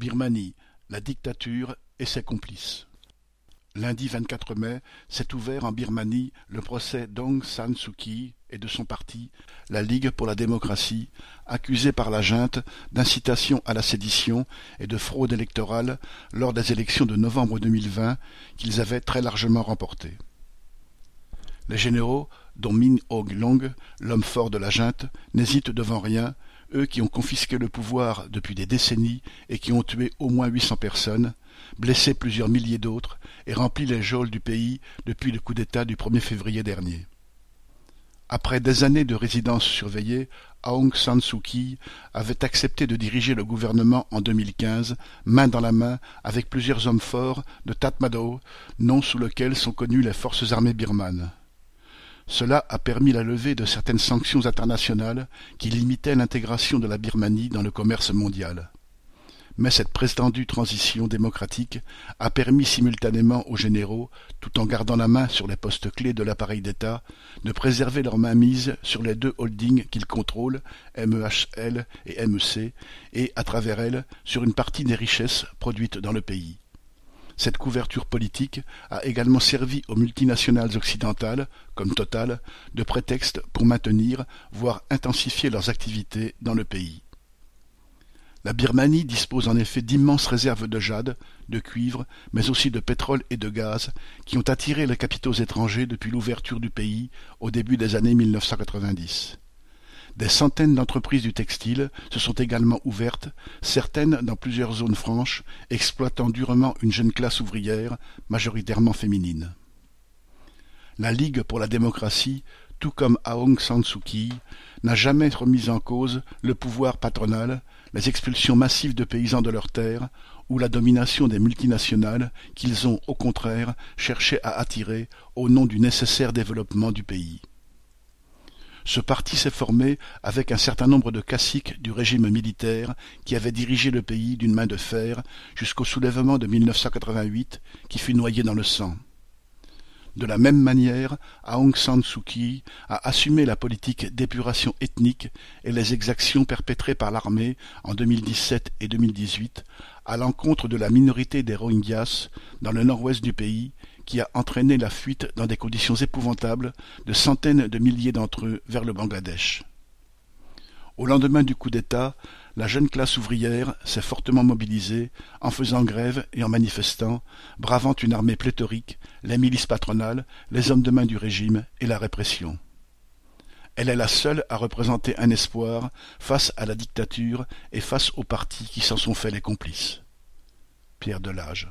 Birmanie, la dictature et ses complices. Lundi 24 mai s'est ouvert en Birmanie le procès d'Aung San Suu Kyi et de son parti, la Ligue pour la démocratie, accusés par la junte d'incitation à la sédition et de fraude électorale lors des élections de novembre 2020 qu'ils avaient très largement remportées. Les généraux, dont Min Aung Hlaing, l'homme fort de la junte, n'hésitent devant rien, eux qui ont confisqué le pouvoir depuis des décennies et qui ont tué au moins huit cents personnes, blessé plusieurs milliers d'autres et rempli les geôles du pays depuis le coup d'État du 1er février dernier. Après des années de résidence surveillée, Aung San Suu Kyi avait accepté de diriger le gouvernement en 2015, main dans la main avec plusieurs hommes forts de Tatmadaw, nom sous lequel sont connues les forces armées birmanes. Cela a permis la levée de certaines sanctions internationales qui limitaient l'intégration de la Birmanie dans le commerce mondial mais cette prétendue transition démocratique a permis simultanément aux généraux, tout en gardant la main sur les postes clés de l'appareil d'État, de préserver leur mainmise sur les deux holdings qu'ils contrôlent, MEHL et MEC, et, à travers elles, sur une partie des richesses produites dans le pays. Cette couverture politique a également servi aux multinationales occidentales, comme Total, de prétexte pour maintenir, voire intensifier leurs activités dans le pays. La Birmanie dispose en effet d'immenses réserves de jade, de cuivre, mais aussi de pétrole et de gaz, qui ont attiré les capitaux étrangers depuis l'ouverture du pays au début des années 1990. Des centaines d'entreprises du textile se sont également ouvertes, certaines dans plusieurs zones franches, exploitant durement une jeune classe ouvrière, majoritairement féminine. La Ligue pour la démocratie, tout comme Aung San Suu Kyi, n'a jamais remis en cause le pouvoir patronal, les expulsions massives de paysans de leurs terres ou la domination des multinationales qu'ils ont, au contraire, cherché à attirer au nom du nécessaire développement du pays. Ce parti s'est formé avec un certain nombre de caciques du régime militaire qui avaient dirigé le pays d'une main de fer jusqu'au soulèvement de 1988 qui fut noyé dans le sang. De la même manière, Aung San Suu Kyi a assumé la politique d'épuration ethnique et les exactions perpétrées par l'armée en 2017 et 2018 à l'encontre de la minorité des Rohingyas dans le nord-ouest du pays qui a entraîné la fuite dans des conditions épouvantables de centaines de milliers d'entre eux vers le Bangladesh. Au lendemain du coup d'État, la jeune classe ouvrière s'est fortement mobilisée, en faisant grève et en manifestant, bravant une armée pléthorique, les milices patronales, les hommes de main du régime et la répression. Elle est la seule à représenter un espoir face à la dictature et face aux partis qui s'en sont fait les complices. Pierre Delage